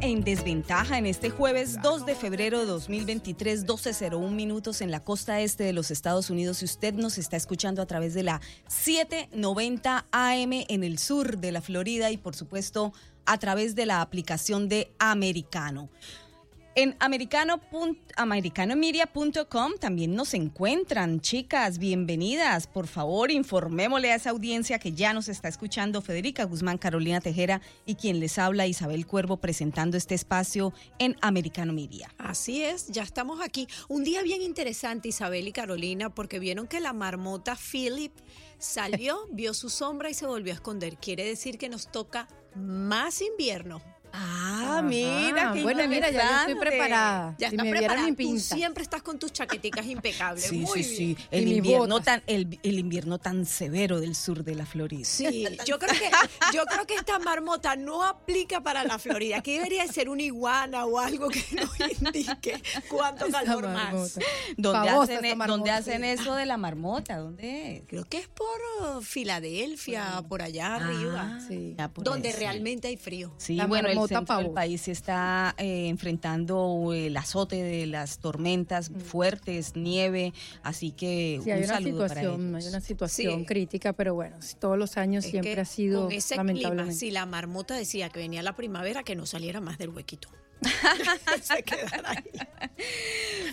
En Desventaja en este jueves 2 de febrero de 2023, 12.01 minutos en la costa este de los Estados Unidos. Si usted nos está escuchando a través de la 790 AM en el sur de la Florida y por supuesto a través de la aplicación de Americano. En americano americanomedia.com también nos encuentran, chicas, bienvenidas. Por favor, informémosle a esa audiencia que ya nos está escuchando Federica Guzmán, Carolina Tejera y quien les habla Isabel Cuervo presentando este espacio en Americano Media. Así es, ya estamos aquí. Un día bien interesante, Isabel y Carolina, porque vieron que la marmota Philip salió, vio su sombra y se volvió a esconder. Quiere decir que nos toca más invierno. Ah, mira, qué Bueno, mira, ya yo estoy preparada. Ya si estás me preparada. mi Tú siempre estás con tus chaqueticas impecables. Sí, Muy sí, bien. sí. El invierno, tan, el, el invierno tan severo del sur de la Florida. Sí, yo creo que yo creo que esta marmota no aplica para la Florida. Aquí debería ser una iguana o algo que nos indique cuánto Esa calor más. ¿Dónde, hacen, e- marmota. ¿Dónde hacen eso de la marmota? ¿Dónde es? Creo que es por uh, Filadelfia, por allá arriba, Sí. Ya por donde ahí, sí. realmente hay frío. Sí, La bueno, el pavosa. país está eh, enfrentando el azote de las tormentas fuertes, nieve, así que Sí, hay un una saludo para situación, hay ellos. una situación Sí. crítica, pero bueno, todos los años Es siempre que ha sido con ese clima, si la marmota decía que venía la primavera, que no saliera más del huequito. Se quedara ahí.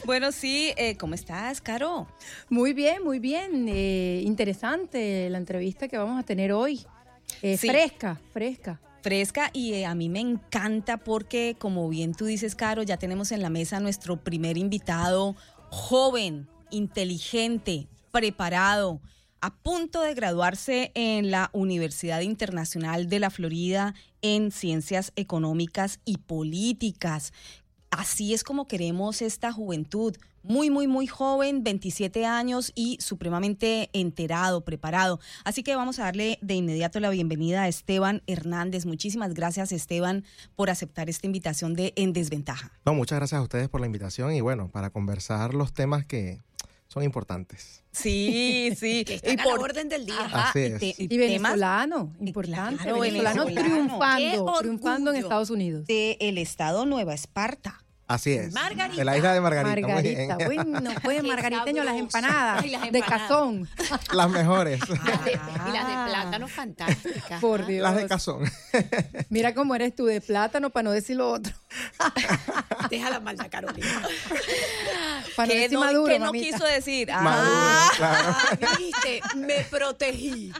Bueno, sí, eh, ¿cómo estás, Caro? Muy bien, muy bien. eh, interesante la entrevista que vamos a tener hoy. Eh, Sí. Fresca, fresca. Fresca y eh, a mí me encanta porque, como bien tú dices, Caro, ya tenemos en la mesa nuestro primer invitado joven, inteligente, preparado, a punto de graduarse en la Universidad Internacional de la Florida en Ciencias Económicas y Políticas. Así es como queremos esta juventud, muy, muy, muy joven, 27 años y supremamente enterado, preparado. Así que vamos a darle de inmediato la bienvenida a Esteban Hernández. Muchísimas gracias, Esteban, por aceptar esta invitación de En Desventaja. No, muchas gracias a ustedes por la invitación y bueno, para conversar los temas que son importantes. Sí, sí. Que a la orden del día. Así y te- y Y venezolano, Eh, importante. claro, venezolano, venezolano. triunfando, triunfando en. Estados Unidos. de el estado Nueva Esparta. Así es. Margarita. De la isla de Margarita. muy bien. Margarita, bueno, pues margariteño, las empanadas Ay, las de empanadas. cazón. Las mejores. Y las de- y las Ah. de plátano fantásticas. Por ¿ah? Dios. Las de cazón. Mira cómo eres tú de plátano para no decir lo otro. Deja la maldad, Carolina. Para no ¿Qué decir no, maduro, qué no mamita. quiso decir? Ah, Maduro, claro. Ah, Viste, me protegí.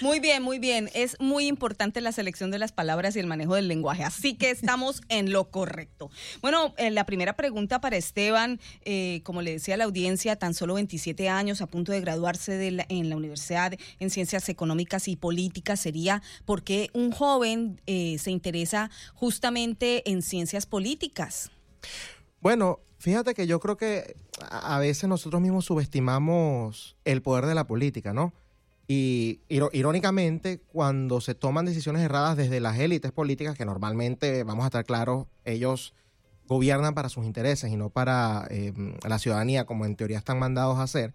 Muy bien, muy bien. Es muy importante la selección de las palabras y el manejo del lenguaje. Así que estamos en lo correcto. Bueno, eh, la primera pregunta para Esteban, eh, como le decía la audiencia, tan solo 27 años, a punto de graduarse de la- en la Universidad en Ciencias Económicas y Políticas, sería por qué un joven eh, se interesa justamente en ciencias políticas. Bueno, fíjate que yo creo que a veces nosotros mismos subestimamos el poder de la política, ¿no? Y irónicamente, cuando se toman decisiones erradas desde las élites políticas, que normalmente, vamos a estar claros, ellos gobiernan para sus intereses y no para eh, la ciudadanía, como en teoría están mandados a hacer,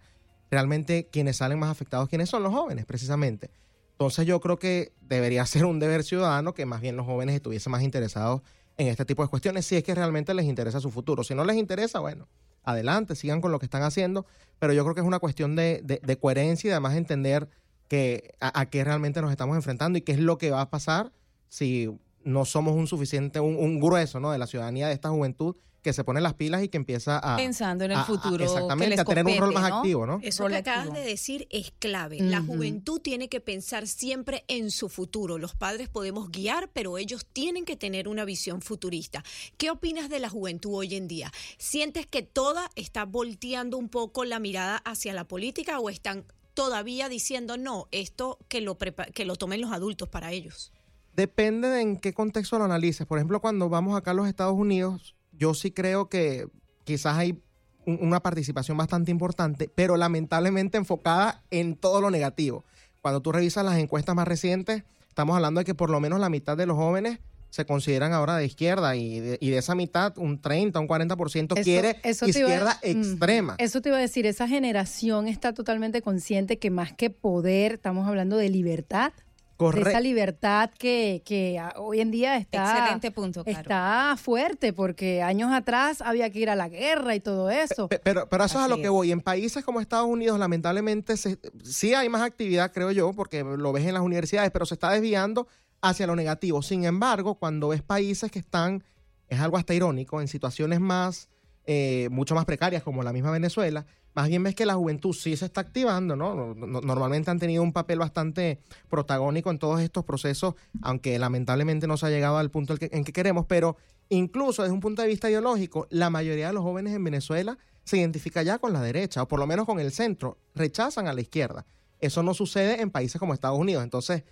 realmente quienes salen más afectados, quienes son los jóvenes, precisamente. Entonces yo creo que debería ser un deber ciudadano que más bien los jóvenes estuviesen más interesados en este tipo de cuestiones, si es que realmente les interesa su futuro. Si no les interesa, bueno, adelante, sigan con lo que están haciendo, pero yo creo que es una cuestión de, de- coherencia y además entender que a, a qué realmente nos estamos enfrentando y qué es lo que va a pasar si no somos un suficiente, un, un grueso ¿no? de la ciudadanía de esta juventud que se pone las pilas y que empieza a... Pensando en el a- a- futuro que exactamente, les a tener un rol más ¿no? activo, ¿no? Eso Rol que acabas activo. de decir es clave. La juventud tiene que pensar siempre en su futuro. Los padres podemos guiar, pero ellos tienen que tener una visión futurista. ¿Qué opinas de la juventud hoy en día? ¿Sientes que toda está volteando un poco la mirada hacia la política o están todavía diciendo no, esto que lo, prepa- que lo tomen los adultos para ellos? Depende de en qué contexto lo analices. Por ejemplo, cuando vamos acá a los Estados Unidos, yo sí creo que quizás hay un- una participación bastante importante, pero lamentablemente enfocada en todo lo negativo. Cuando tú revisas las encuestas más recientes, estamos hablando de que por lo menos la mitad de los jóvenes se consideran ahora de izquierda y de, y de esa mitad un 30, un 40% quiere te iba- izquierda extrema. Eso te iba a decir, esa generación está totalmente consciente que más que poder, estamos hablando de libertad. De esa libertad que, que hoy en día está, Excelente punto, Caro. está fuerte, porque años atrás había que ir a la guerra y todo eso. Pe- Pero, pero eso es a lo que voy. En países como Estados Unidos, lamentablemente, se- sí hay más actividad, creo yo, porque lo ves en las universidades, pero se está desviando hacia lo negativo. Sin embargo, cuando ves países que están, es algo hasta irónico, en situaciones más, eh, mucho más precarias, como la misma Venezuela, más bien ves que la juventud sí se está activando, ¿no? No- no- Normalmente han tenido un papel bastante protagónico en todos estos procesos, aunque lamentablemente no se ha llegado al punto en que queremos, pero incluso desde un punto de vista ideológico, la mayoría de los jóvenes en Venezuela se identifica ya con la derecha, o por lo menos con el centro, rechazan a la izquierda. Eso no sucede en países como Estados Unidos, entonces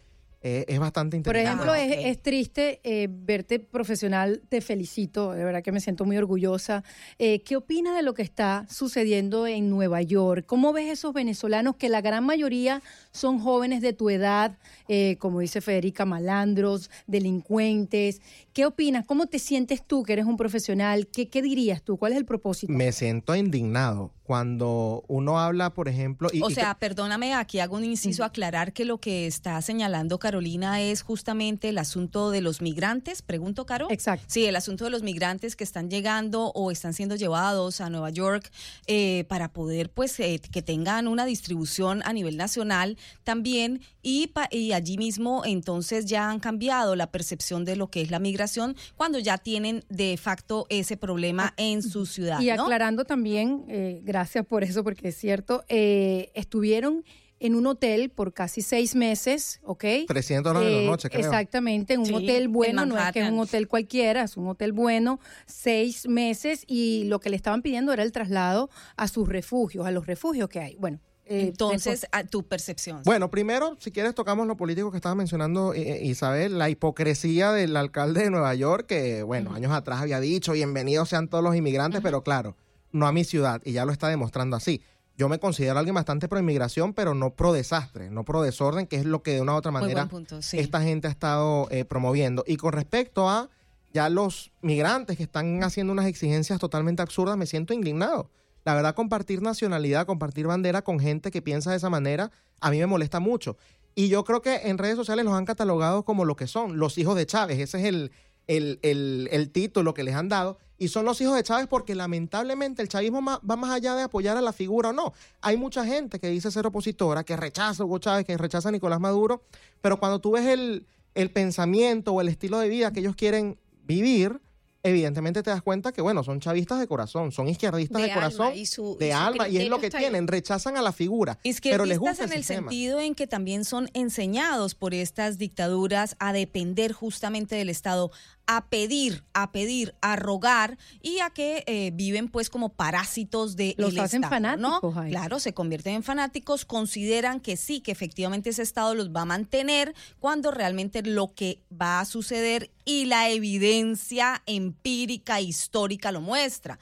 eh, es bastante Por interesante. ejemplo, Ah, es, triste eh, verte profesional, te felicito, de verdad que me siento muy orgullosa. Eh, ¿Qué opinas de lo que está sucediendo en Nueva York? ¿Cómo ves esos venezolanos que la gran mayoría son jóvenes de tu edad, eh, como dice Federica, malandros, delincuentes? ¿Qué opinas? ¿Cómo te sientes tú que eres un profesional? ¿Qué, qué dirías tú? ¿Cuál es el propósito? Me siento indignado cuando uno habla, por ejemplo... y- O y sea, perdóname, aquí hago un inciso, aclarar que lo que está señalando Carolina es justamente el asunto de los migrantes. Pregunto, Caro. Exacto. Sí, el asunto de los migrantes que están llegando o están siendo llevados a Nueva York eh, para poder, pues, eh, que tengan una distribución a nivel nacional también y, pa- y allí mismo entonces ya han cambiado la percepción de lo que es la migración cuando ya tienen de facto ese problema en su ciudad. Y ¿no? aclarando también, eh, gracias por eso, porque es cierto, eh, estuvieron en un hotel por casi seis meses, ¿ok? 300 dólares Eh, la noche, creo. Exactamente, en un Sí, hotel en bueno, no es que es un hotel cualquiera, es un hotel bueno, seis meses, y lo que le estaban pidiendo era el traslado a sus refugios, a los refugios que hay. Bueno, eh, Entonces, a tu percepción. Bueno, primero, si quieres, tocamos lo político que estaba mencionando eh, Isabel, la hipocresía del alcalde de Nueva York, que, bueno, años atrás había dicho, bienvenidos sean todos los inmigrantes, pero claro, no a mi ciudad, y ya lo está demostrando así. Yo me considero alguien bastante pro inmigración, pero no pro desastre, no pro desorden, que es lo que de una u otra manera buen punto, sí. esta gente ha estado eh, promoviendo. Y con respecto a ya los migrantes que están haciendo unas exigencias totalmente absurdas, me siento indignado. La verdad, compartir nacionalidad, compartir bandera con gente que piensa de esa manera, a mí me molesta mucho. Y yo creo que en redes sociales los han catalogado como lo que son, los hijos de Chávez. Ese es el, el, el- el título que les han dado. Y son los hijos de Chávez porque lamentablemente el chavismo va más allá de apoyar a la figura o no. Hay mucha gente que dice ser opositora, que rechaza a Hugo Chávez, que rechaza a Nicolás Maduro, pero cuando tú ves el, el pensamiento o el estilo de vida que ellos quieren vivir, evidentemente te das cuenta que, bueno, son chavistas de corazón, son izquierdistas de, De corazón, alma, y su- de y su alma, y es lo que tienen, rechazan a la figura, pero les gusta en el el sentido en que también son enseñados por estas dictaduras a depender justamente del Estado, a pedir, a pedir, a rogar y a que eh, viven pues como parásitos de Los el hacen Estado, ¿no? fanáticos eso. Claro, se convierten en fanáticos, consideran que sí, que efectivamente ese Estado los va a mantener cuando realmente lo que va a suceder y la evidencia empírica histórica lo muestra.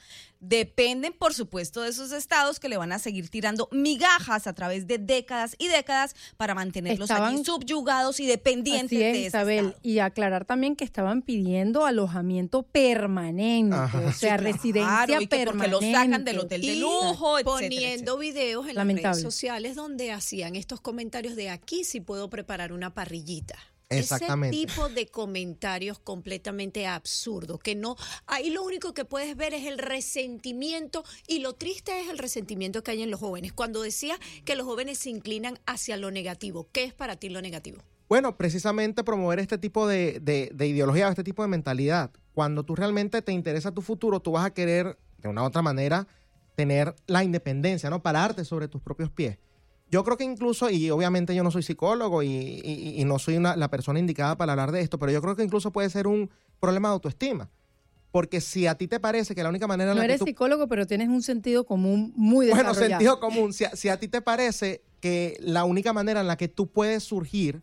Dependen, por supuesto, de esos estados que le van a seguir tirando migajas a través de décadas y décadas para mantenerlos allí Estaban- subyugados y dependientes Así es, de ese Isabel. estado. Y aclarar también que estaban pidiendo alojamiento permanente, Ajá. o sea, Sí, residencia claro, y que permanente. porque lo sacan del hotel de Y lujo, etcétera, poniendo videos en Lamentable. las redes sociales donde hacían estos comentarios de aquí si puedo preparar una parrillita. Exactamente. Ese tipo de comentarios completamente absurdos, que no, ahí lo único que puedes ver es el resentimiento y lo triste es el resentimiento que hay en los jóvenes. Cuando decía que los jóvenes se inclinan hacia lo negativo, ¿qué es para ti lo negativo? Bueno, precisamente promover este tipo de, de- de ideología, este tipo de mentalidad. Cuando tú realmente te interesa tu futuro, tú vas a querer, de una u otra manera, tener la independencia, ¿no? Pararte sobre tus propios pies. Yo creo que incluso, y obviamente yo no soy psicólogo y, y- y no soy una- la persona indicada para hablar de esto, pero yo creo que incluso puede ser un problema de autoestima. Porque si a ti te parece que la única manera en No la eres que tú psicólogo, pero tienes un sentido común muy bueno, desarrollado. sentido común. Si a, si a ti te parece que la única manera en la que tú puedes surgir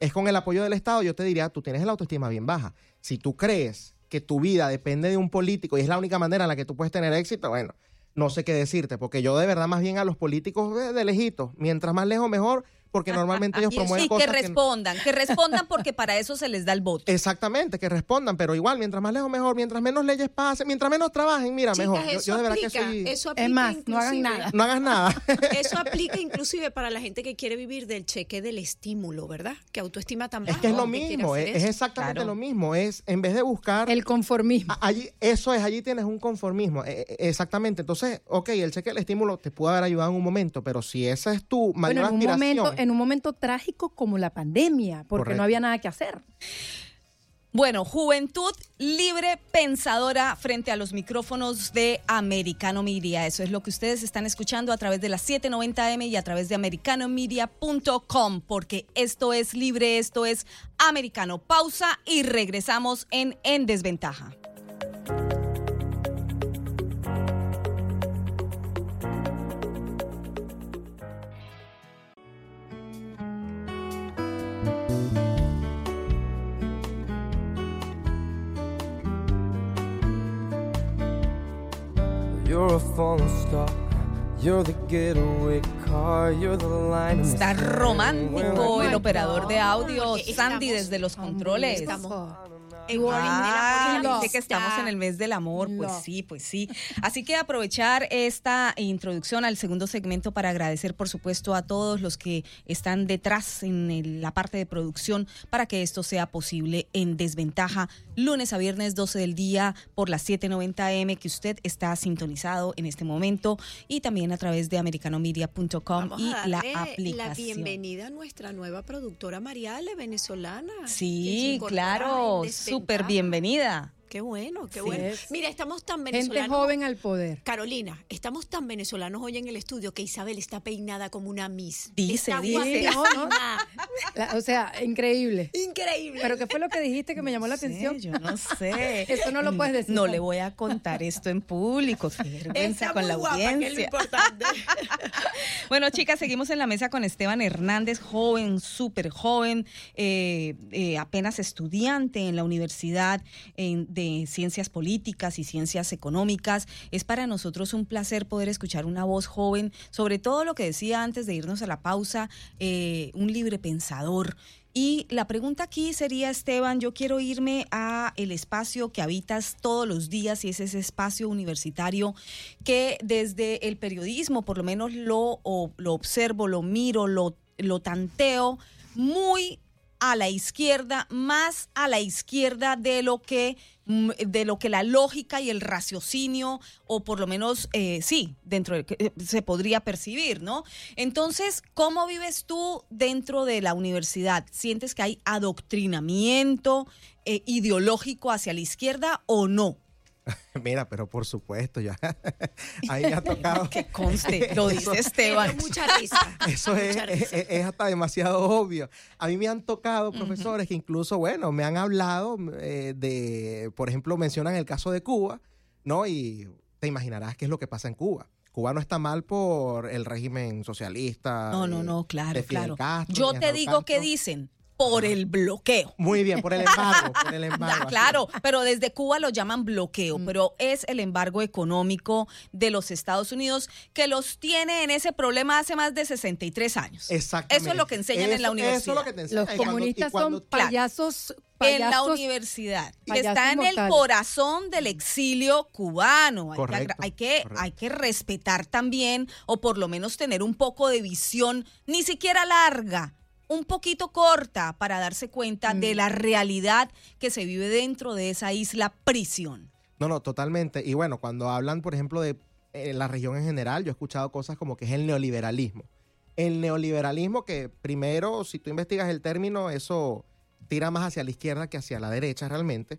es con el apoyo del Estado, yo te diría, tú tienes la autoestima bien baja. Si tú crees que tu vida depende de un político y es la única manera en la que tú puedes tener éxito, bueno, no sé qué decirte, porque yo de verdad más bien a los políticos de, de mientras más lejos mejor, porque normalmente ellos promueven que cosas que- respondan, que respondan porque para eso se les da el voto. Exactamente, que respondan, pero igual, mientras más lejos mejor, mientras menos leyes pasen, mientras menos trabajen, mira, Chicas, mejor. Yo, eso yo de verdad que aplica, soy... eso aplica Es más, no hagan nada. No hagas nada. Eso aplica inclusive para la gente que quiere vivir del cheque del estímulo, ¿verdad? Que autoestima tan es que es lo que mismo, es, exactamente Claro. lo mismo. Es, en vez de buscar... El conformismo. a- Allí, eso es, allí tienes un conformismo. eh, eh, exactamente. Entonces, ok, el cheque del estímulo te puede haber ayudado en un momento, pero si esa es tu mayor Bueno, en un, momento, en un momento trágico como la pandemia, porque Correcto. no había nada que hacer. Bueno, juventud libre pensadora frente a los micrófonos de Americano Media. Eso es lo que ustedes están escuchando a través de las 790M y a través de americanomedia.com, porque esto es libre, esto es americano. Pausa y regresamos en En Desventaja. Está romántico Oh el my operador de audio, Porque Sandy, desde los controles. Estamos Y en Ah, dice que estamos en el mes del amor, pues sí, pues sí. Así que aprovechar esta introducción al segundo segmento para agradecer, por supuesto, a todos los que están detrás en el- la parte de producción para que esto sea posible en desventaja, lunes a viernes 12 del día por las 7:90 m que usted está sintonizado en este momento y también a través de americanomedia.com y a la aplicación. la bienvenida a nuestra nueva productora Mariale, venezolana. Sí, claro, súper bienvenida. Qué bueno, qué Sí. bueno. Es. Mira, estamos tan Gente venezolanos. joven al poder. Carolina, estamos tan venezolanos hoy en el estudio que Isabel está peinada como una Miss. Dice, Está dice. No, no. La- o sea, increíble. Increíble. Pero ¿qué fue lo que dijiste que me llamó la atención? yo no sé. Eso no lo puedes decir. No le voy a contar esto en público. Vergüenza con la guapa, que es lo audiencia. importante. Bueno, chicas, seguimos en la mesa con Esteban Hernández, joven, súper joven, eh, eh, apenas estudiante en la Universidad en- de Ciencias Políticas y Ciencias Económicas. Es para nosotros un placer poder escuchar una voz joven, sobre todo lo que decía antes de irnos a la pausa, eh, un libre pensador. Y la pregunta aquí sería, Esteban, yo quiero irme a el espacio que habitas todos los días y es ese espacio universitario que desde el periodismo, por lo menos lo, lo observo, lo miro, lo, lo tanteo, muy a la izquierda, más a la izquierda de lo que de lo que la lógica y el raciocinio, o por lo menos eh, sí, dentro de que eh, se podría percibir, ¿no? Entonces, ¿cómo vives tú dentro de la universidad? ¿Sientes que hay adoctrinamiento eh, ideológico hacia la izquierda o no? Mira, pero por supuesto, ya. Ahí me ha tocado. Que conste, lo dice Esteban. mucha risa. Eso es, Mucha es, risa. es- es hasta demasiado obvio. A mí me han tocado profesores que incluso, bueno, me han hablado eh, de, por ejemplo, mencionan el caso de Cuba, ¿no? Y te imaginarás qué es lo que pasa en Cuba. Cuba no está mal por el régimen socialista. No, no, eh, no, claro, de Fidel claro. Castro, Yo te digo Castro. que dicen por el bloqueo. Muy bien, por el embargo, por el embargo. Ah, así claro, pero desde Cuba lo llaman bloqueo, pero es el embargo económico de los Estados Unidos que los tiene en ese problema hace más de 63 años. Exactamente. Eso es lo que enseñan en la universidad. Eso es lo que te enseñan. Los comunistas cuando- son payasos, en la universidad, que está en el corazón del exilio cubano. Hay que Correcto, hay, que, correcto. hay que respetar también, o por lo menos tener un poco de visión, ni siquiera larga, un poquito corta, para darse cuenta Mm. de la realidad que se vive dentro de esa isla prisión. No, no, totalmente. Y bueno, cuando hablan, por ejemplo, de eh, la región en general, yo he escuchado cosas como que es el neoliberalismo. El neoliberalismo que primero, si tú investigas el término, eso tira más hacia la izquierda que hacia la derecha realmente,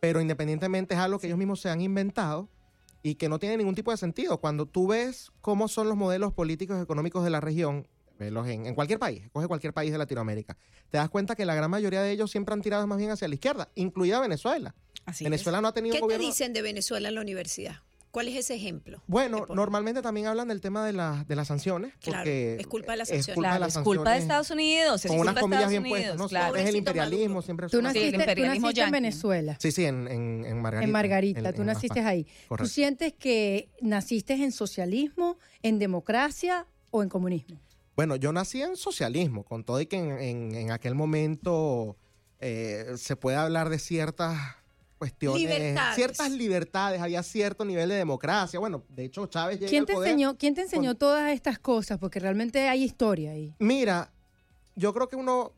pero independientemente es algo que ellos mismos se han inventado y que no tiene ningún tipo de sentido. Cuando tú ves cómo son los modelos políticos y económicos de la región, en, en cualquier país, coge cualquier país de Latinoamérica, te das cuenta que la gran mayoría de ellos siempre han tirado más bien hacia la izquierda, incluida Venezuela. Así Venezuela no ha tenido ¿Qué un te gobierno... dicen de Venezuela en la universidad? ¿Cuál es ese ejemplo? Bueno, normalmente también hablan del tema de, la- de las sanciones. Claro, porque es culpa de las es sanciones. culpa de las es culpa de sanciones, Estados Unidos, es Con unas comillas Estados bien Unidos, puestas, ¿no? claro. Es el imperialismo, Maduro. siempre Tú Sí, el naciste, tú naciste en. Venezuela. Sí, sí, en, en, en Margarita. En Margarita, en- tú naciste ahí. ¿Tú Correcto. sientes que naciste en socialismo, en democracia o en comunismo? Bueno, yo nací en socialismo, con todo y que en, en- en aquel momento eh, se puede hablar de ciertas cuestiones, Libertades. ciertas libertades, había cierto nivel de democracia. Bueno, de hecho Chávez llega ¿Quién al te poder enseñó, quién te enseñó con- todas estas cosas? Porque realmente hay historia ahí. Mira, yo creo que uno,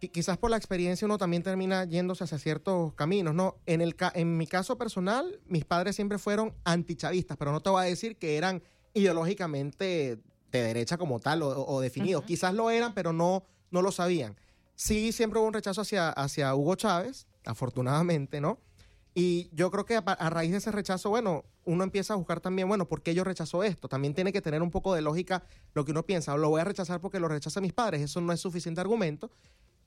qui- quizás por la experiencia, uno también termina yéndose hacia ciertos caminos, ¿no? En, el ca- en mi caso personal, mis padres siempre fueron antichavistas, pero no te voy a decir que eran ideológicamente de derecha como tal o, o definidos. Quizás lo eran, pero no, no lo sabían. Sí, siempre hubo un rechazo hacia, hacia Hugo Chávez, afortunadamente, ¿no? Y yo creo que a, a raíz de ese rechazo, bueno, uno empieza a buscar también, bueno, ¿por qué yo rechazo esto? También tiene que tener un poco de lógica lo que uno piensa. Lo voy a rechazar porque lo rechazan mis padres. Eso no es suficiente argumento.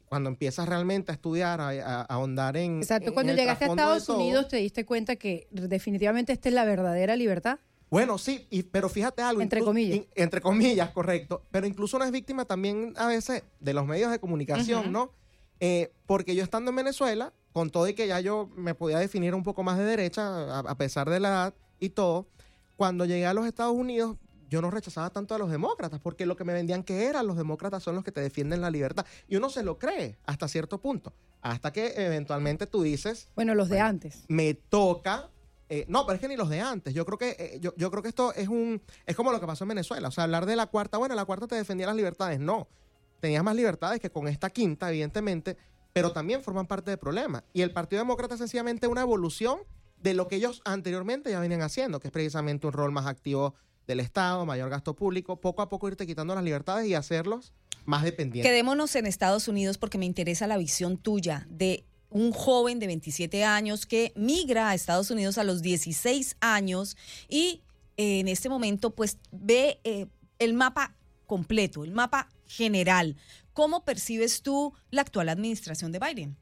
Cuando empiezas realmente a estudiar, a, a- a ahondar en. Exacto. en Cuando el llegaste a Estados todo. Unidos te diste cuenta que definitivamente esta es la verdadera libertad. Bueno, sí, y- pero fíjate algo. Entre comillas. in- entre comillas, correcto. Pero incluso uno es víctima también a veces de los medios de comunicación, ¿no? Eh, porque yo estando en Venezuela, con todo y que ya yo me podía definir un poco más de derecha, a, a pesar de la edad y todo, cuando llegué a los Estados Unidos, yo no rechazaba tanto a los demócratas, porque lo que me vendían que eran los demócratas son los que te defienden la libertad. Y uno se lo cree hasta cierto punto. Hasta que eventualmente tú dices, Bueno, los de Bueno. antes. me toca. Eh, no, pero es que ni los de antes. Yo creo que eh, yo, yo creo que esto es un es como lo que pasó en Venezuela. O sea, hablar de la cuarta, bueno, la cuarta te defendía las libertades. No, tenías más libertades que con esta quinta, evidentemente, pero también forman parte del problema. Y el Partido Demócrata es sencillamente una evolución de lo que ellos anteriormente ya venían haciendo, que es precisamente un rol más activo del Estado, mayor gasto público, poco a poco irte quitando las libertades y hacerlos más dependientes. Quedémonos en Estados Unidos porque me interesa la visión tuya de un joven de 27 años que migra a Estados Unidos a los 16 años y eh, en este momento pues ve eh, el mapa completo, el mapa general. ¿Cómo percibes tú la actual administración de Biden?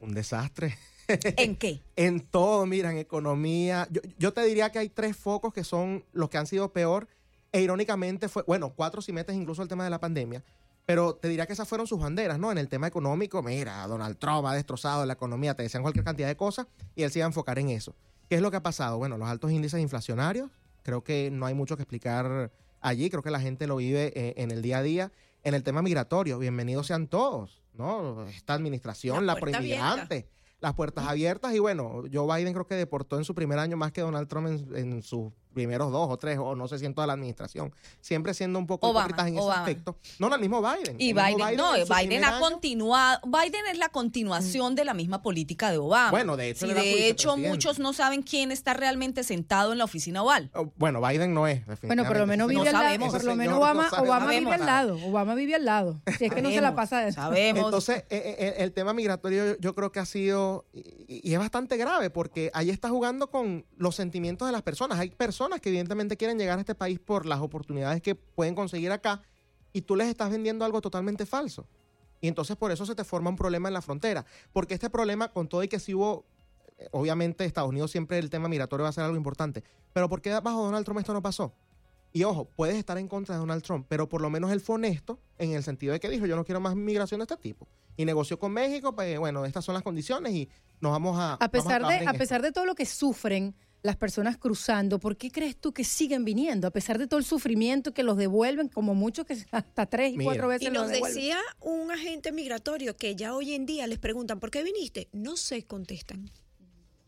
Un desastre. ¿En qué? En todo, mira, en economía. Yo, yo te diría que hay tres focos que son los que han sido peor. E irónicamente fue, bueno, cuatro si metes incluso el tema de la pandemia. Pero te diría que esas fueron sus banderas, ¿no? En el tema económico, mira, Donald Trump ha destrozado la economía, te decían cualquier cantidad de cosas y él se iba a enfocar en eso. ¿Qué es lo que ha pasado? Bueno, los altos índices inflacionarios, creo que no hay mucho que explicar allí, creo que la gente lo vive eh, en el día a día. En el tema migratorio, bienvenidos sean todos, ¿no? Esta administración, La la, proinmigrante, las puertas abiertas y bueno, Joe Biden creo que deportó en su primer año más que Donald Trump en, en sus primeros dos o tres, o no sé si en toda la administración. Siempre siendo un poco Obama, en ese Obama. aspecto. No, no, el mismo Biden. Y Biden, no, Biden ha año- continuado, Biden es la continuación de la misma política de Obama. Bueno, de hecho, Sí, de hecho muchos no saben quién está realmente sentado en la oficina oval. Oh, Bueno, Biden no es, definitivamente. Bueno, por lo menos Ese vive No al lado. sabemos. Por Ese lo menos señor no Obama, vive al lado. Obama vive al lado. Si es que no se la Sabemos, pasa. Sabemos. Entonces, eh, eh, el tema migratorio yo, yo creo que ha sido, y, y es bastante grave, porque ahí está jugando con los sentimientos de las personas. Hay personas que evidentemente quieren llegar a este país por las oportunidades que pueden conseguir acá, y tú les estás vendiendo algo totalmente falso. Y entonces por eso se te forma un problema en la frontera. Porque este problema, con todo y que sí hubo, eh, obviamente Estados Unidos siempre el tema migratorio va a ser algo importante, pero ¿por qué bajo Donald Trump esto no pasó? Y ojo, puedes estar en contra de Donald Trump, pero por lo menos él fue honesto en el sentido de que dijo, yo no quiero más migración de este tipo. Y negoció con México, pues bueno, estas son las condiciones y nos vamos a... A pesar, a de, a pesar de todo lo que sufren las personas cruzando, ¿por qué crees tú que siguen viniendo? A pesar de todo el sufrimiento que los devuelven, como muchos que hasta tres y Mira. cuatro veces Y los nos devuelven. decía un agente migratorio que ya hoy en día les preguntan, ¿por qué viniste? No se contestan.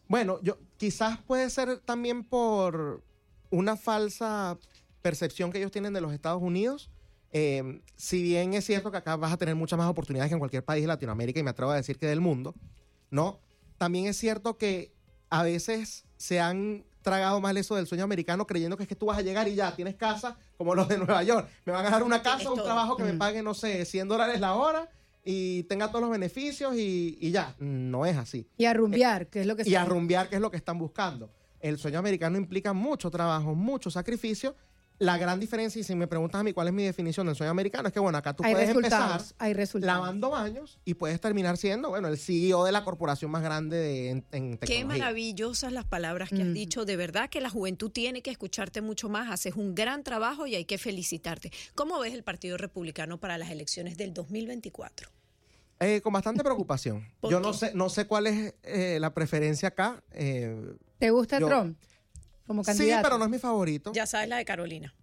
Bueno, yo quizás puede ser también por una falsa percepción que ellos tienen de los Estados Unidos. Eh, si bien es cierto que acá vas a tener muchas más oportunidades que en cualquier país de Latinoamérica y me atrevo a decir que del mundo, ¿no? También es cierto que a veces se han tragado mal eso del sueño americano creyendo que es que tú vas a llegar y ya tienes casa como los de Nueva York. Me van a dar una casa, un trabajo que me pague, no sé, 100 dólares la hora y tenga todos los beneficios y, y ya. No es así Y a rumbear, que es lo que y a rumbear, que es lo que están buscando. El sueño americano implica mucho trabajo, mucho sacrificio. La gran diferencia, y si me preguntas a mí cuál es mi definición del sueño americano, es que, bueno, acá tú hay puedes empezar Hay lavando baños y puedes terminar siendo, bueno, el CEO de la corporación más grande de, en, en Qué tecnología. maravillosas las palabras que has Mm. dicho. De verdad que la juventud tiene que escucharte mucho más. Haces un gran trabajo y hay que felicitarte. ¿Cómo ves el Partido Republicano para las elecciones del 2024? Eh, con bastante preocupación. ¿Por Yo no sé, no sé cuál es eh, la preferencia acá. eh, ¿Te gusta yo- Trump como sí, candidato? pero no es mi favorito. Ya sabes la de Carolina.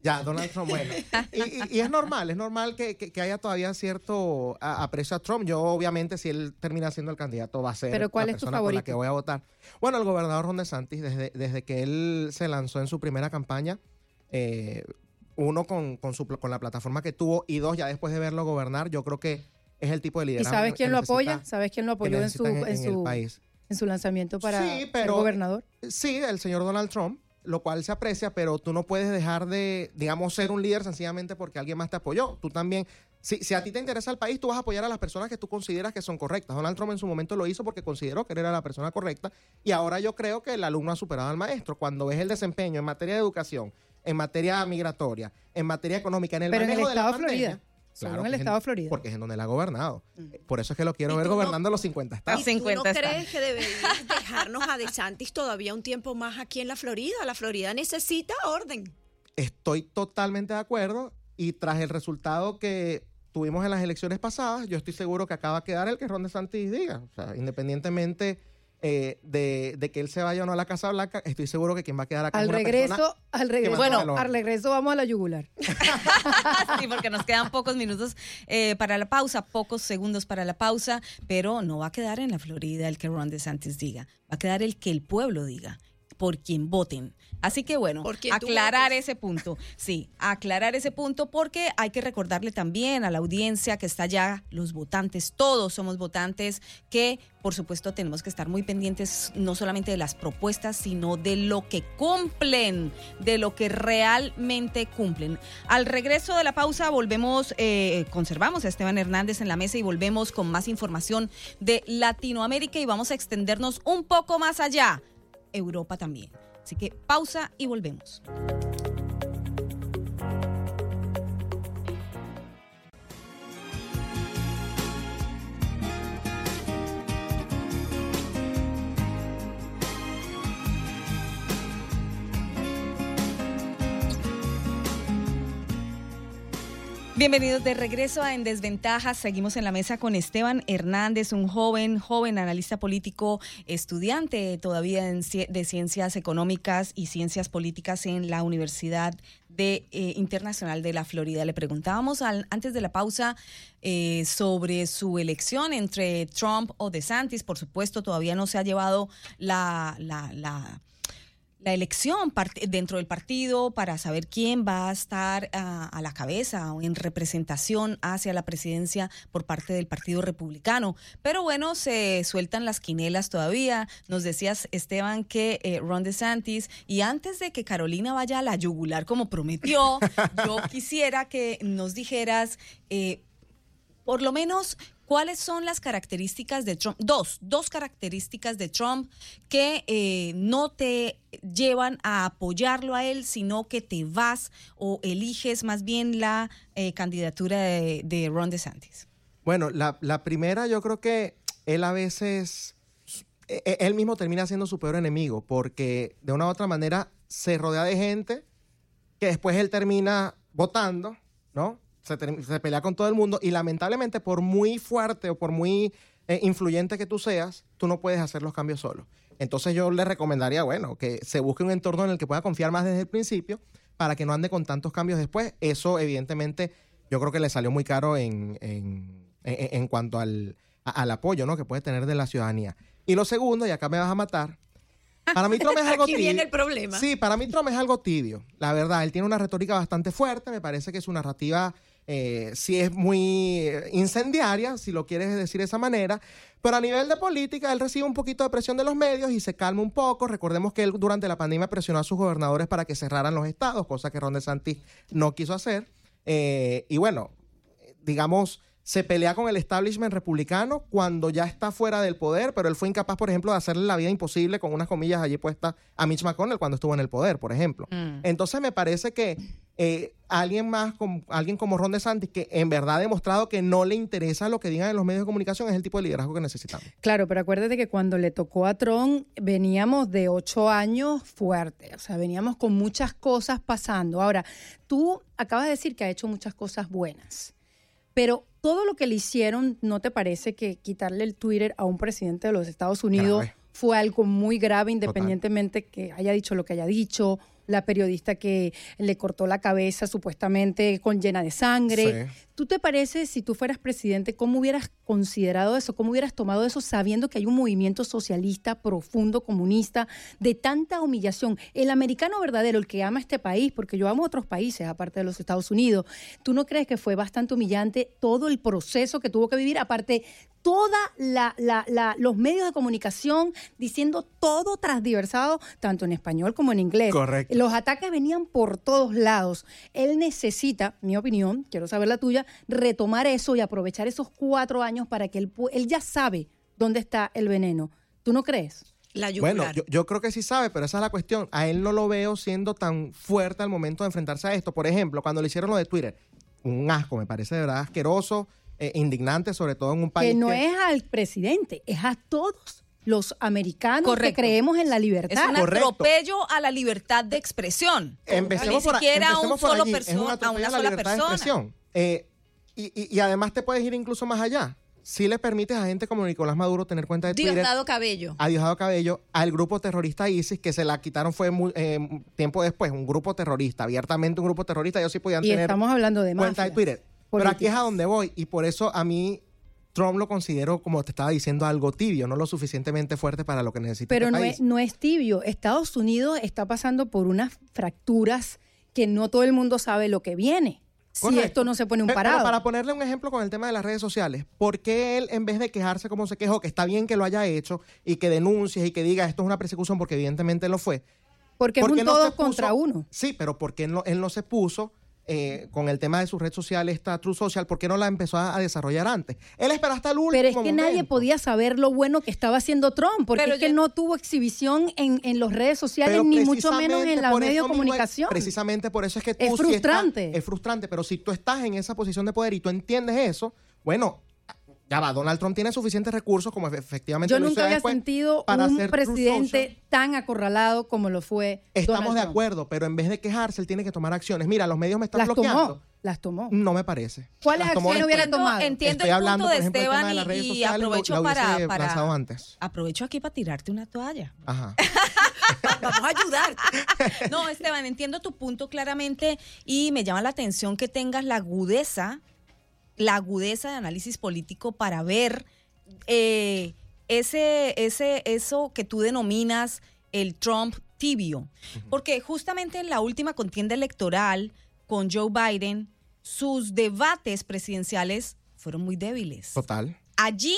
Ya, Donald Trump, bueno. Y, y- y es normal, es normal que, que- que haya todavía cierto aprecio a Trump. Yo, obviamente, si él termina siendo el candidato, va a ser Pero, ¿cuál la es tu persona por la favorito? que voy a votar. Bueno, el gobernador Ron DeSantis, desde, desde que él se lanzó en su primera campaña, eh, uno con, con, su, con la plataforma que tuvo y dos, ya después de verlo gobernar, yo creo que es el tipo de ¿Y liderazgo sabes que quién lo necesita- apoya? ¿Sabes quién lo apoyó en su, en, en el su, país. En su lanzamiento para Sí, ser gobernador? Sí, el señor Donald Trump, lo cual se aprecia, pero tú no puedes dejar de, digamos, ser un líder sencillamente porque alguien más te apoyó. Tú también, si, si a ti te interesa el país, tú vas a apoyar a las personas que tú consideras que son correctas. Donald Trump en su momento lo hizo porque consideró que él era la persona correcta y ahora yo creo que el alumno ha superado al maestro. Cuando ves el desempeño en materia de educación, en materia migratoria, en materia económica, en el Pero en el manejo de la estado de pandemia, Florida. Solo claro en el estado de Florida. Porque es en donde él ha gobernado. Por eso es que lo quiero ¿Y ver tú no- gobernando los 50 estados. ¿Y tú no 50 crees que deberías dejarnos a DeSantis todavía un tiempo más aquí en la Florida? La Florida necesita orden. Estoy totalmente de acuerdo y tras el resultado que tuvimos en las elecciones pasadas, yo estoy seguro que acaba de quedar el que Ron DeSantis diga. O sea, independientemente eh, de, de que él se vaya o no a la Casa Blanca, estoy seguro que quien va a quedar acá Al es una regreso, al regreso, bueno, al regreso vamos a la yugular. sí, porque nos quedan pocos minutos eh, para la pausa, pocos segundos para la pausa, pero no va a quedar en la Florida el que Ron DeSantis diga, va a quedar el que el pueblo diga, por quien voten. Así que bueno, aclarar ese punto, sí, aclarar ese punto porque hay que recordarle también a la audiencia que está allá, los votantes, todos somos votantes, que por supuesto tenemos que estar muy pendientes no solamente de las propuestas, sino de lo que cumplen, de lo que realmente cumplen. Al regreso de la pausa volvemos, eh, conservamos a Esteban Hernández en la mesa y volvemos con más información de Latinoamérica y vamos a extendernos un poco más allá, Europa también. Así que pausa y volvemos. Bienvenidos de regreso a En Desventajas. Seguimos en la mesa con Esteban Hernández, un joven, joven analista político, estudiante todavía de Ciencias Económicas y Ciencias Políticas en la Universidad de, eh, Internacional de la Florida. Le preguntábamos al- antes de la pausa eh, sobre su elección entre Trump o DeSantis. Por supuesto, todavía no se ha llevado la la elección dentro del partido para saber quién va a estar ah, a la cabeza o en representación hacia la presidencia por parte del Partido Republicano. Pero bueno, se sueltan las quinelas todavía. Nos decías, Esteban, que eh, Ron DeSantis, y antes de que Carolina vaya a la yugular como prometió, yo quisiera que nos dijeras... eh, por lo menos, ¿cuáles son las características de Trump? Dos, dos características de Trump que eh, no te llevan a apoyarlo a él, sino que te vas o eliges más bien la eh, candidatura de, Ron DeSantis. Bueno, la, la primera yo creo que él a veces, e- e- él mismo termina siendo su peor enemigo, porque de una u otra manera se rodea de gente que después él termina votando, ¿no? Se, pelea con todo el mundo y lamentablemente por muy fuerte o por muy eh, influyente que tú seas, tú no puedes hacer los cambios solo. Entonces yo le recomendaría, bueno, que se busque un entorno en el que pueda confiar más desde el principio para que no ande con tantos cambios después. Eso evidentemente yo creo que le salió muy caro en, en- en- en cuanto al, a- al apoyo ¿no? que puede tener de la ciudadanía. Y lo segundo, y acá me vas a matar, para mí Trump es algo Aquí tibio. viene el problema. Sí, para mí Trump es algo tibio. La verdad, él tiene una retórica bastante fuerte. Me parece que su narrativa eh, sí es muy eh, incendiaria, si lo quieres decir de esa manera. Pero a nivel de política, él recibe un poquito de presión de los medios y se calma un poco. Recordemos que él durante la pandemia presionó a sus gobernadores para que cerraran los estados, cosa que Ron DeSantis no quiso hacer. Eh, y bueno, digamos, se pelea con el establishment republicano cuando ya está fuera del poder, pero él fue incapaz, por ejemplo, de hacerle la vida imposible con unas comillas allí puestas a Mitch McConnell cuando estuvo en el poder, por ejemplo. Mm. Entonces me parece que eh, alguien más, como, alguien como Ron DeSantis, que en verdad ha demostrado que no le interesa lo que digan en los medios de comunicación, es el tipo de liderazgo que necesitamos. Claro, pero acuérdate que cuando le tocó a Trump veníamos de ocho años fuerte, o sea, veníamos con muchas cosas pasando. Ahora, tú acabas de decir que ha hecho muchas cosas buenas, pero todo lo que le hicieron, ¿no te parece que quitarle el Twitter a un presidente de los Estados Unidos Grave. fue algo muy grave, independientemente que haya dicho lo que haya dicho la periodista que le cortó la cabeza supuestamente con llena de sangre. Sí. ¿Tú te parece, si tú fueras presidente, cómo hubieras considerado eso? ¿Cómo hubieras tomado eso sabiendo que hay un movimiento socialista profundo, comunista, de tanta humillación? El americano verdadero, el que ama este país, porque yo amo otros países, aparte de los Estados Unidos, ¿tú no crees que fue bastante humillante todo el proceso que tuvo que vivir? Aparte, toda la, la- la- los medios de comunicación diciendo todo transdiversado, tanto en español como en inglés. Correcto. Los ataques venían por todos lados. Él necesita, mi opinión, quiero saber la tuya, retomar eso y aprovechar esos cuatro años para que él, él ya sabe dónde está el veneno. ¿Tú no crees? La. Bueno, yo, yo creo que sí sabe, pero esa es la cuestión. A él no lo veo siendo tan fuerte al momento de enfrentarse a esto. Por ejemplo, cuando le hicieron lo de Twitter, un asco, me parece de verdad asqueroso, eh, indignante, sobre todo en un país que no es al presidente, es a todos los americanos Correcto. que creemos en la Es libertad. un Correcto. atropello a la libertad de expresión. Empecemos Ni por, siquiera a un por solo allí. Es perso- un a una a la sola persona. expresión. Eh, y, y- y además te puedes ir incluso más allá. Si le permites a gente como Nicolás Maduro tener cuenta de Twitter, Diosdado Cabello. a Diosdado Cabello, al grupo terrorista ISIS, que se la quitaron fue muy- eh, tiempo después, un grupo terrorista, abiertamente un grupo terrorista, ellos sí podían y tener estamos hablando de cuenta de Twitter. Pero aquí es a donde voy, y por eso a mí Trump lo considero, como te estaba diciendo, algo tibio, no lo suficientemente fuerte para lo que necesita Pero este no país. es, no es tibio. Estados Unidos está pasando por unas fracturas que no todo el mundo sabe lo que viene. Si esto no se pone un pero parado. para ponerle un ejemplo con el tema de las redes sociales, ¿por qué él, en vez de quejarse como se quejó, que está bien que lo haya hecho y que denuncies y que diga esto es una persecución, porque evidentemente lo fue? Porque es ¿por qué un no todos contra uno. Sí, pero ¿por qué él no, él no se puso eh, con el tema de su red social, esta True Social, ¿por qué no la empezó a, a desarrollar antes? Él esperó hasta el último Pero es que nadie podía saber lo bueno que estaba haciendo Trump, porque Pero es que ya- no tuvo exhibición en, en las redes sociales, Pero ni mucho menos en los medios de comunicación. precisamente por eso es que tú Es estás- frustrante. es frustrante, pero si tú estás en esa posición de poder y tú entiendes eso, bueno, ya va, Donald Trump tiene suficientes recursos como efe- efectivamente Yo nunca había sentido para un presidente tan acorralado como lo fue Estamos Donald de Trump. acuerdo, pero en vez de quejarse, él tiene que tomar acciones. Mira, los medios me están Las bloqueando. tomó, las tomó. No me parece. ¿Cuáles acciones hubiera tomado? Entiendo Estoy el hablando, punto de ejemplo, Esteban de y- sociales, aprovecho lo para, antes. aprovecho aquí para tirarte una toalla. Ajá. Vamos a ayudarte. No, Esteban, entiendo tu punto claramente y me llama la atención que tengas la agudeza, la agudeza de análisis político para ver eh, ese, ese, eso que tú denominas el Trump tibio. Porque justamente en la última contienda electoral con Joe Biden, sus debates presidenciales fueron muy débiles. Total. Allí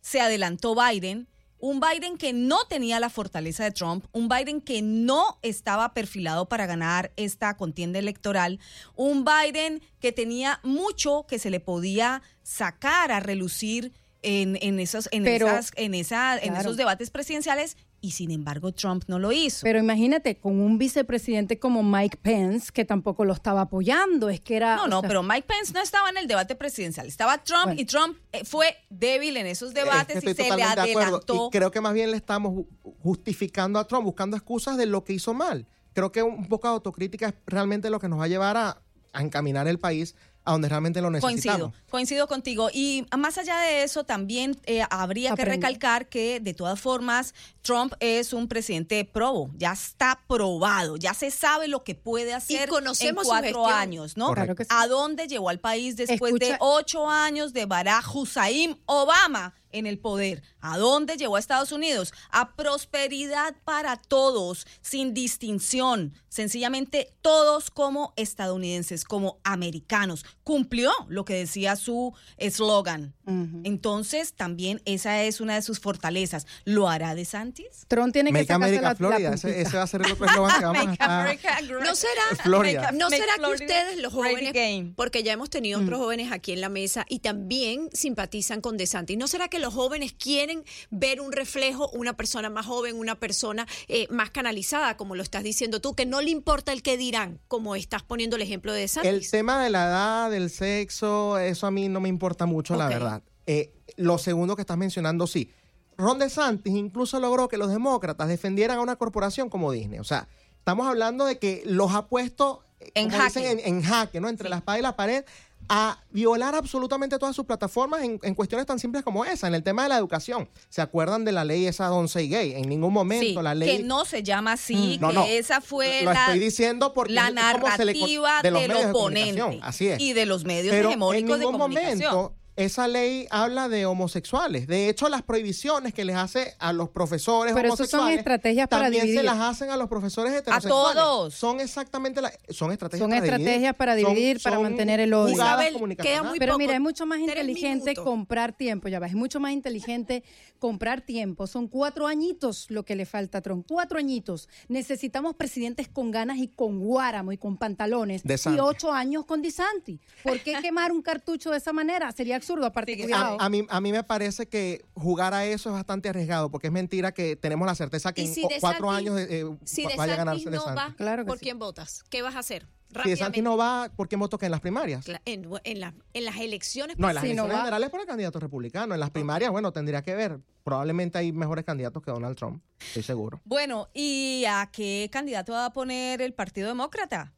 se adelantó Biden, un Biden que no tenía la fortaleza de Trump, un Biden que no estaba perfilado para ganar esta contienda electoral, un Biden que tenía mucho que se le podía sacar a relucir en, en esos, en, Pero, esas, en, esa, en claro. esos debates presidenciales y sin embargo Trump no lo hizo. Pero imagínate, con un vicepresidente como Mike Pence, que tampoco lo estaba apoyando, es que era... No, no, sea, pero Mike Pence no estaba en el debate presidencial. Estaba Trump Bueno. y Trump eh, fue débil en esos debates Es que y se le totalmente de acuerdo. adelantó. Y creo que más bien le estamos ju- justificando a Trump, buscando excusas de lo que hizo mal. Creo que un poco de autocrítica es realmente lo que nos va a llevar a, a encaminar el país a donde realmente lo necesitamos. Coincido, coincido contigo. Y más allá de eso, también eh, habría que recalcar que, de todas formas, Trump es un presidente probo. Ya está probado, ya se sabe lo que puede hacer conocemos en cuatro años, ¿no? Claro que sí. ¿A dónde llevó al país después de ocho años de Barack Hussein Obama en el poder? ¿A dónde llevó a Estados Unidos? A prosperidad para todos, sin distinción. Sencillamente todos como estadounidenses, como americanos. Cumplió lo que decía su eslogan. Entonces, también esa es una de sus fortalezas. ¿Lo hará de Santis? Trump tiene que Make America la, Florida. ese, ese va a ser el otro eslogan que vamos a estar. ¿No será, Florida. ¿no será que Florida ustedes, los jóvenes, porque ya hemos tenido otros jóvenes aquí en la mesa y también simpatizan con DeSantis, ¿no será que los jóvenes quieren ver un reflejo, una persona más joven, una persona eh, más canalizada, como lo estás diciendo tú, que no le importa el que dirán, como estás poniendo el ejemplo de El DeSantis? tema de la edad, del sexo, eso a mí no me importa mucho, la verdad. Eh, lo segundo que estás mencionando, sí. Ron DeSantis incluso logró que los demócratas defendieran a una corporación como Disney. O sea, estamos hablando de que los ha puesto En jaque. dicen, en, en jaque, ¿no? Entre la espada y la pared, a violar absolutamente todas sus plataformas en, en cuestiones tan simples como esa, en el tema de la educación. ¿Se acuerdan de la ley esa Don't Say Gay? En ningún momento Sí, la ley... que no se llama así, Mm, no, que no. esa fue Lo la, estoy diciendo porque la es como se le co- narrativa de los del de oponente así es. y de los medios Pero en hegemónicos de ningún comunicación. momento esa ley habla de homosexuales. De hecho, las prohibiciones que les hace a los profesores Pero eso son homosexuales estrategias para también dividir. se las hacen a los profesores heterosexuales. todos. Son exactamente las son estrategias Son para dividir. estrategias para Son- dividir, para son mantener el odio. queda muy Pero poco, mira, es mucho más inteligente minutos. comprar tiempo, ya va, es mucho más inteligente comprar tiempo. Son cuatro añitos lo que le falta a Trump, cuatro añitos. Necesitamos presidentes con ganas y con guáramo y con pantalones. De y ocho años con Disanti. ¿Por qué quemar un cartucho de esa manera? Sería absurdo, aparte, Sí. A, a mí, a mí me parece que jugar a eso es bastante arriesgado, porque es mentira que tenemos la certeza que en cuatro Santis- años eh, Si va- De vaya a ganarse no De va, Claro que ¿por sí. quién votas? ¿Qué vas a hacer? Si De. Santis no va, ¿por qué voto que en las primarias? En, en la- en las elecciones No, en las Si elecciones generales por el candidato republicano. En las primarias, bueno, tendría que ver. Probablemente hay mejores candidatos que Donald Trump, estoy seguro. Bueno, ¿y a qué candidato va a poner el Partido Demócrata?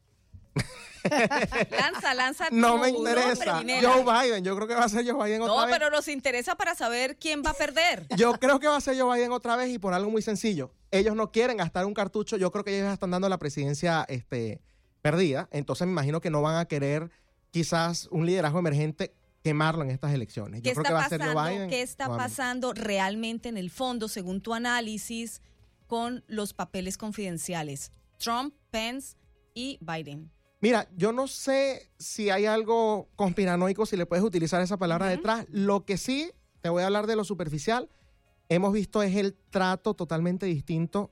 lanza, lanza. No me interesa. Joe Biden, yo creo que va a ser Joe Biden otra No, vez. pero nos interesa para saber quién va a perder. Yo creo que va a ser Joe Biden otra vez y por algo muy sencillo. Ellos no quieren gastar un cartucho. Yo creo que ellos están dando la presidencia este, perdida. Entonces me imagino que no van a querer quizás un liderazgo emergente quemarlo en estas elecciones. ¿Qué Yo creo está que va a ser pasando? Joe Biden. ¿Qué está pasando realmente en el fondo, según tu análisis, con los papeles confidenciales? Trump, Pence y Biden. Mira, yo no sé si hay algo conspiranoico, si le puedes utilizar esa palabra detrás. Lo que sí, te voy a hablar de lo superficial, hemos visto es el trato totalmente distinto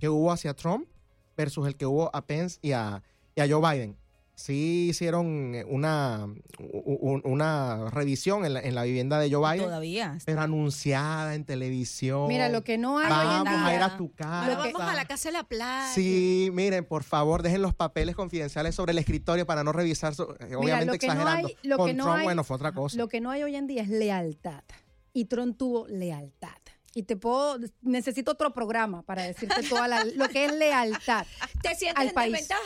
que hubo hacia Trump versus el que hubo a Pence y a, y a Joe Biden. Sí hicieron eh, una, una revisión en la, en la vivienda de Joe Biden, Todavía. pero anunciada en televisión. Mira, lo que no hay hoy en Vamos a ir día. a tu casa. Que- vamos a la casa de la playa. Sí, miren, por favor, dejen los papeles confidenciales sobre el escritorio para no revisar, eh, obviamente lo que no exagerando. hay- lo Con que no Trump, hay- bueno, fue otra cosa. Lo que no hay hoy en día es lealtad. Y Trump tuvo lealtad. Y te puedo, necesito otro programa para decirte toda la, lo que es lealtad. ¿Te sientes al en país. desventaja?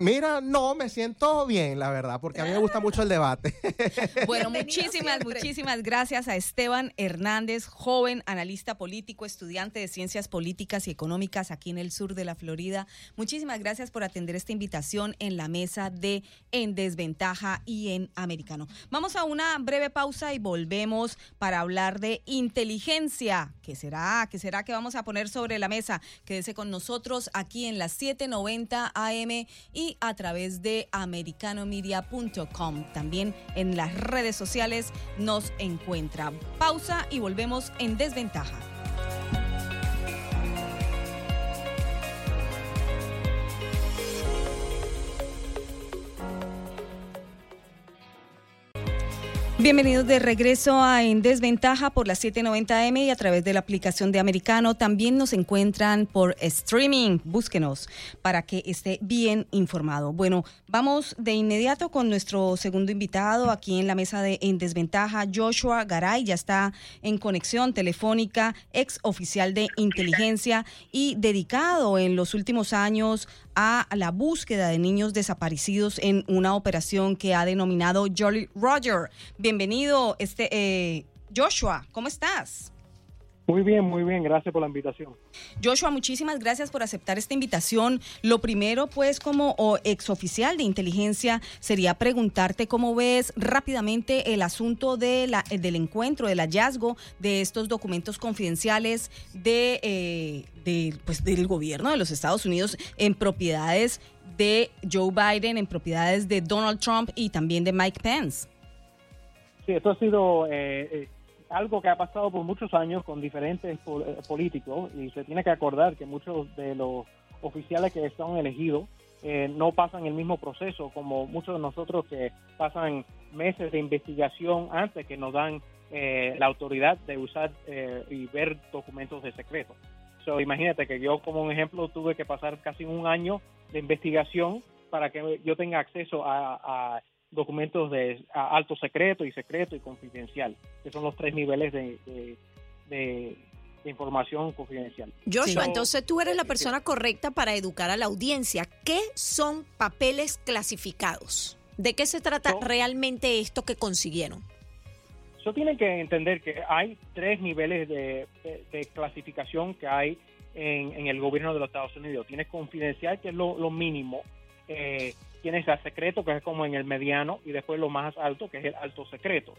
Mira, no, me siento bien, la verdad, porque a mí me gusta mucho el debate. Bueno, muchísimas, siempre. muchísimas gracias a Esteban Hernández, joven analista político, estudiante de ciencias políticas y económicas aquí en el sur de la Florida. Muchísimas gracias por atender esta invitación en la mesa de En Desventaja y en Americano. Vamos a una breve pausa y volvemos para hablar de inteligencia. ¿Qué será? ¿Qué será que vamos a poner sobre la mesa? Quédese con nosotros aquí en las 7:90 AM y a través de americanomedia.com. También en las redes sociales nos encuentra. Pausa y volvemos en desventaja. Bienvenidos de regreso a En Desventaja por las 790M y a través de la aplicación de Americano. También nos encuentran por streaming. Búsquenos para que esté bien informado. Bueno, vamos de inmediato con nuestro segundo invitado aquí en la mesa de En Desventaja. Joshua Garay ya está en conexión telefónica, ex oficial de inteligencia y dedicado en los últimos años a la búsqueda de niños desaparecidos en una operación que ha denominado Jolly Roger. Bienvenido, este eh, Joshua, ¿cómo estás? Muy bien, muy bien, gracias por la invitación. Joshua, muchísimas gracias por aceptar esta invitación. Lo primero, pues, como exoficial de inteligencia, sería preguntarte cómo ves rápidamente el asunto de la, del encuentro, del hallazgo de estos documentos confidenciales de, eh, de, pues, del gobierno de los Estados Unidos en propiedades de Joe Biden, en propiedades de Donald Trump y también de Mike Pence. Sí, esto ha sido eh, eh, algo que ha pasado por muchos años con diferentes eh, políticos y se tiene que acordar que muchos de los oficiales que son elegidos eh, no pasan el mismo proceso como muchos de nosotros que pasan meses de investigación antes que nos dan eh, la autoridad de usar eh, y ver documentos de secreto. So, imagínate que yo como un ejemplo tuve que pasar casi un año de investigación para que yo tenga acceso a documentos de alto secreto y secreto y confidencial, que son los tres niveles de, de- de- de información confidencial. Joshua, Sí. entonces tú eres la persona correcta para educar a la audiencia. ¿Qué son papeles clasificados? ¿De qué se trata realmente esto que consiguieron? Eso tienen que entender que hay tres niveles de, clasificación que hay en, el gobierno de los Estados Unidos. Tienes confidencial, que es lo, mínimo. Eh, tienes el secreto, que es como en el mediano, y después lo más alto, que es el alto secreto.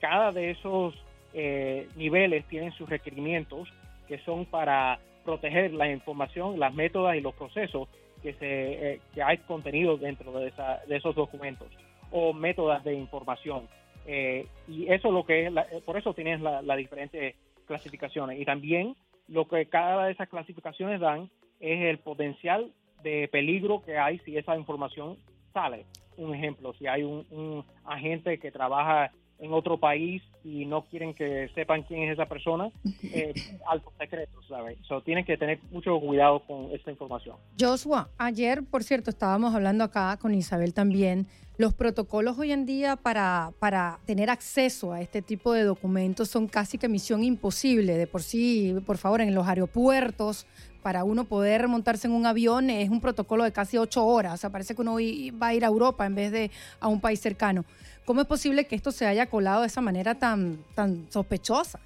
Cada de esos eh, niveles tienen sus requerimientos que son para proteger la información, las métodas y los procesos que, se, eh, que hay contenido dentro de, de esos documentos o métodos de información. Eh, y eso es lo que es, eh, por eso tienes las la diferentes clasificaciones. Y también lo que cada de esas clasificaciones dan es el potencial de peligro que hay si esa información sale. Un ejemplo, si hay un, agente que trabaja en otro país y no quieren que sepan quién es esa persona, eh, algo secreto, ¿sabes? So, tienen que tener mucho cuidado con esta información. Joshua, ayer, por cierto, estábamos hablando acá con Isabel también los protocolos hoy en día para, para tener acceso a este tipo de documentos son casi que misión imposible. De por sí, por favor, en los aeropuertos, para uno poder montarse en un avión es un protocolo de casi ocho horas. O sea, parece que uno va a ir a Europa en vez de a un país cercano. ¿Cómo es posible que esto se haya colado de esa manera tan, tan sospechosa?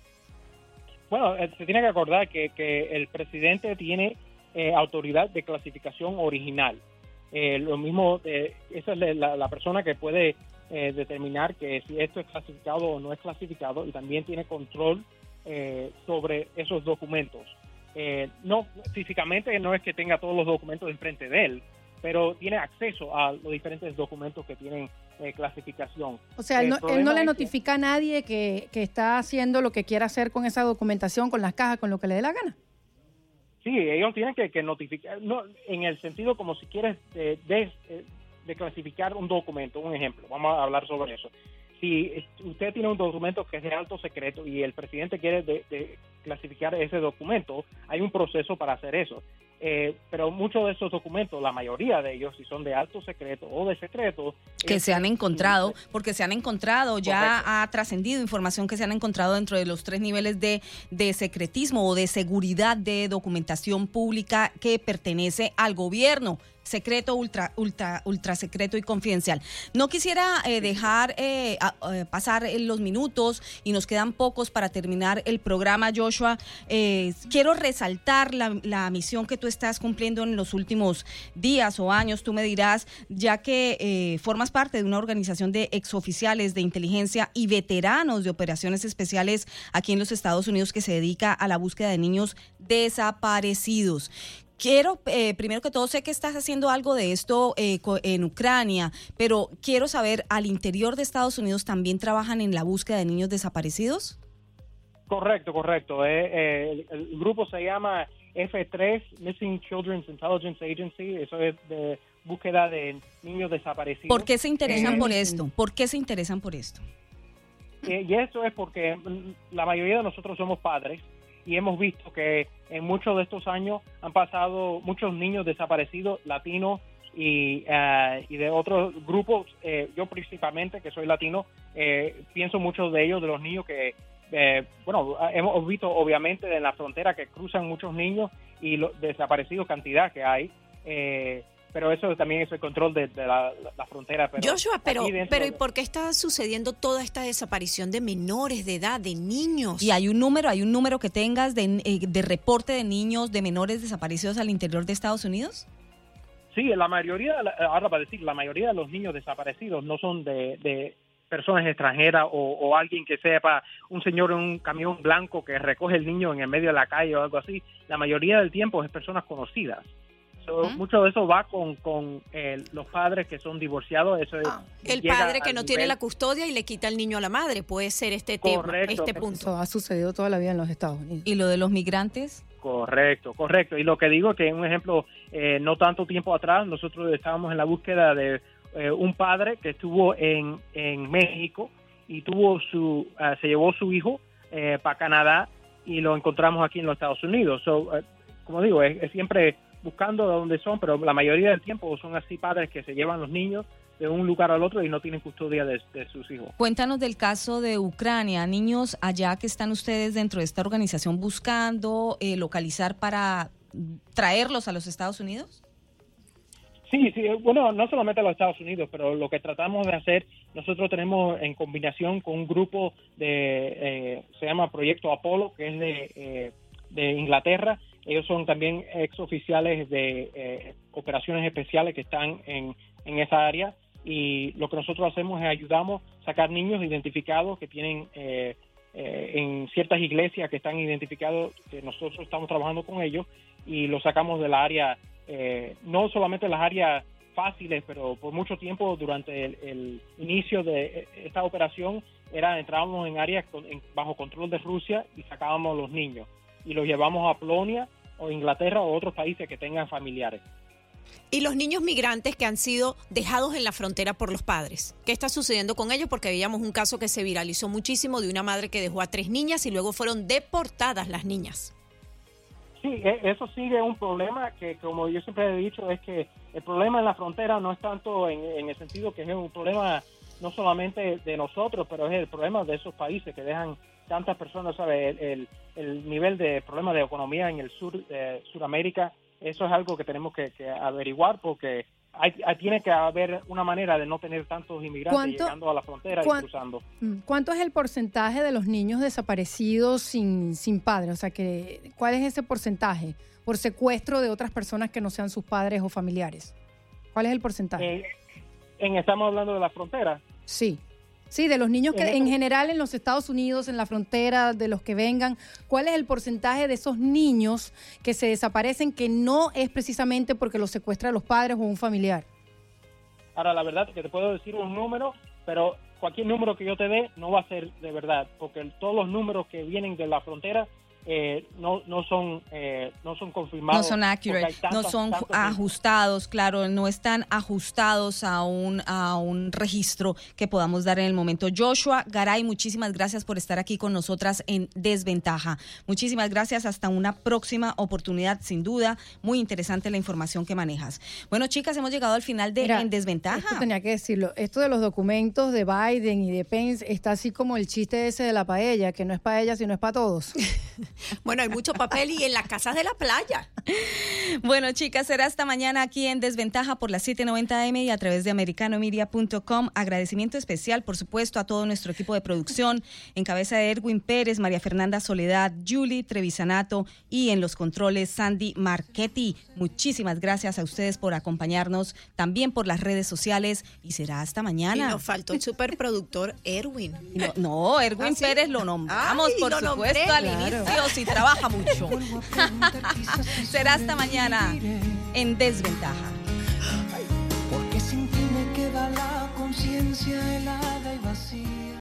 Bueno, eh, se tiene que acordar que, el presidente tiene eh, autoridad de clasificación original. Eh, lo mismo, esa es la, persona que puede determinar que si esto es clasificado o no es clasificado y también tiene control sobre esos documentos. No físicamente no es que tenga todos los documentos enfrente de él, pero tiene acceso a los diferentes documentos que tienen clasificación. O sea, él no, le notifica a nadie que, que está haciendo lo que quiera hacer con esa documentación, con las cajas, con lo que le dé la gana. Sí, ellos tienen que, notificar, no, en el sentido como si quieres eh, eh, de, clasificar un documento, un ejemplo, vamos a hablar sobre eso. Si usted tiene un documento que es de alto secreto y el presidente quiere de clasificar ese documento, hay un proceso para hacer eso. Eh, pero muchos de esos documentos, la mayoría de ellos, si son de alto secreto o de secreto... Que se han encontrado, porque se han encontrado, ya ha trascendido información que se han encontrado dentro de los tres niveles de, de secretismo o de seguridad de documentación pública que pertenece al gobierno secreto, ultra, ultra, ultra secreto y confidencial. No quisiera eh, dejar eh, eh, pasar los minutos y nos quedan pocos para terminar el programa, Joshua. quiero resaltar la, misión que tú estás cumpliendo en los últimos días o años, tú me dirás, ya que formas parte de una organización de exoficiales de inteligencia y veteranos de operaciones especiales aquí en los Estados Unidos que se dedica a la búsqueda de niños desaparecidos. Quiero, eh, primero que todo, sé que estás haciendo algo de esto eh, en Ucrania, pero quiero saber, ¿al interior de Estados Unidos también trabajan en la búsqueda de niños desaparecidos? Correcto, correcto. Eh, el, grupo se llama F3, Missing Children's Intelligence Agency. Eso es de búsqueda de niños desaparecidos. ¿Por qué se interesan por esto? ¿Por qué se interesan por esto? y eso es porque la mayoría de nosotros somos padres y hemos visto que en muchos de estos años han pasado muchos niños desaparecidos latinos y, eh, y de otros grupos, eh, yo principalmente que soy latino, eh, pienso muchos de ellos, de los niños que, bueno, hemos visto obviamente en la frontera que cruzan muchos niños y los desaparecidos cantidad que hay pero eso también es el control de, la, frontera. Pero Joshua, pero, pero ¿y por qué está sucediendo toda esta desaparición de menores de edad, de niños? Y hay un número, hay un número que tengas de, eh, de reporte de niños, de menores desaparecidos al interior de Estados Unidos. Sí, la mayoría, ahora para decir, la mayoría de los niños desaparecidos no son de, personas extranjeras o, o, alguien que sepa, un señor en un camión blanco que recoge el niño en el medio de la calle o algo así. La mayoría del tiempo es personas conocidas. Mucho de eso va con, con eh, los padres que son divorciados. Eso ah, el padre que no tiene la custodia y le quita el niño a la madre, puede ser este tema, este punto. Eso ha sucedido toda la vida en los Estados Unidos. ¿Y lo de los migrantes? Correcto, correcto. Y lo que digo es que, un ejemplo, eh, no tanto tiempo atrás, nosotros estábamos en la búsqueda de eh, un padre que estuvo en, en México y tuvo su, se llevó su hijo para Canadá y lo encontramos aquí en los Estados Unidos. como digo, es siempre buscando de dónde son, pero la mayoría del tiempo son así padres que se llevan los niños de un lugar al otro y no tienen custodia de, sus hijos. Cuéntanos del caso de Ucrania, niños allá que están ustedes dentro de esta organización buscando eh, localizar para traerlos a los Estados Unidos. Sí, sí, bueno, no solamente los Estados Unidos, pero lo que tratamos de hacer, nosotros tenemos en combinación con un grupo de, eh, se llama Proyecto Apolo, que es de, eh, de Inglaterra. Ellos son también ex oficiales de eh, operaciones especiales que están en, en esa área y lo que nosotros hacemos es ayudamos a sacar niños identificados que tienen eh, eh, en ciertas iglesias que están identificados, que nosotros estamos trabajando con ellos y los sacamos de la área, eh, no solamente las áreas fáciles, pero por mucho tiempo durante el, el inicio de esta operación era entrábamos en áreas con- en- bajo control de Rusia y sacábamos los niños y los llevamos a Polonia o Inglaterra o otros países que tengan familiares. Y los niños migrantes que han sido dejados en la frontera por los padres. ¿Qué está sucediendo con ellos? Porque veíamos un caso que se viralizó muchísimo de una madre que dejó a tres niñas y luego fueron deportadas las niñas. Sí, e- eso sigue un problema que, como yo siempre he dicho, es que el problema en la frontera no es tanto en, en el sentido que es un problema no solamente de nosotros, pero es el problema de esos países que dejan tantas personas, ¿sabes? El, el, el nivel de problema de economía en el sur, eh, Suramérica, eso es algo que tenemos que, que averiguar porque hay, hay- tiene que haber una manera de no tener tantos inmigrantes ¿Cuánto- llegando a la frontera y cruzando. Mm, ¿Cuánto es el porcentaje de los niños desaparecidos sin, sin padre? O sea, que, ¿cuál es ese porcentaje por secuestro de otras personas que no sean sus padres o familiares? ¿Cuál es el porcentaje? Eh, en, estamos hablando de la frontera. Sí. Sí, de los niños que En general en los Estados Unidos, en la frontera, de los que vengan, ¿cuál es el porcentaje de esos niños que se desaparecen que no es precisamente porque los secuestra los padres o un familiar? Ahora, la verdad es que te puedo decir un número, pero cualquier número que yo te dé no va a ser de verdad, porque todos los números que vienen de la frontera eh, no, no, son, eh, no son confirmados. No son accurate, no son ajustados, claro, no están ajustados a un, a un registro que podamos dar en el momento. Joshua Garay, muchísimas gracias por estar aquí con nosotras en Desventaja. Muchísimas gracias, hasta una próxima oportunidad, sin duda. Muy interesante la información que manejas. Bueno, chicas, hemos llegado al final de Mira, En Desventaja. Esto tenía que decirlo. Esto de los documentos de Biden y de Pence está así como el chiste ese de la paella, que no es paella sino es para todos. Bueno, hay mucho papel y en las casas de la playa. Bueno, chicas, será hasta mañana aquí en Desventaja por las 7:90 m y a través de americanomedia.com. Agradecimiento especial, por supuesto, a todo nuestro equipo de producción, en cabeza de Erwin Pérez, María Fernanda Soledad, Julie Trevisanato y en los controles Sandy Marchetti. Muchísimas gracias a ustedes por acompañarnos, también por las redes sociales y será hasta Y mañana. nos faltó el superproductor Erwin. No, no, Erwin ¿Ah, sí? Pérez lo nombramos, Ay, por lo supuesto, nombré. al Claro. Si trabaja mucho. Será hasta mañana en Desventaja. Porque sin ti me queda la conciencia helada.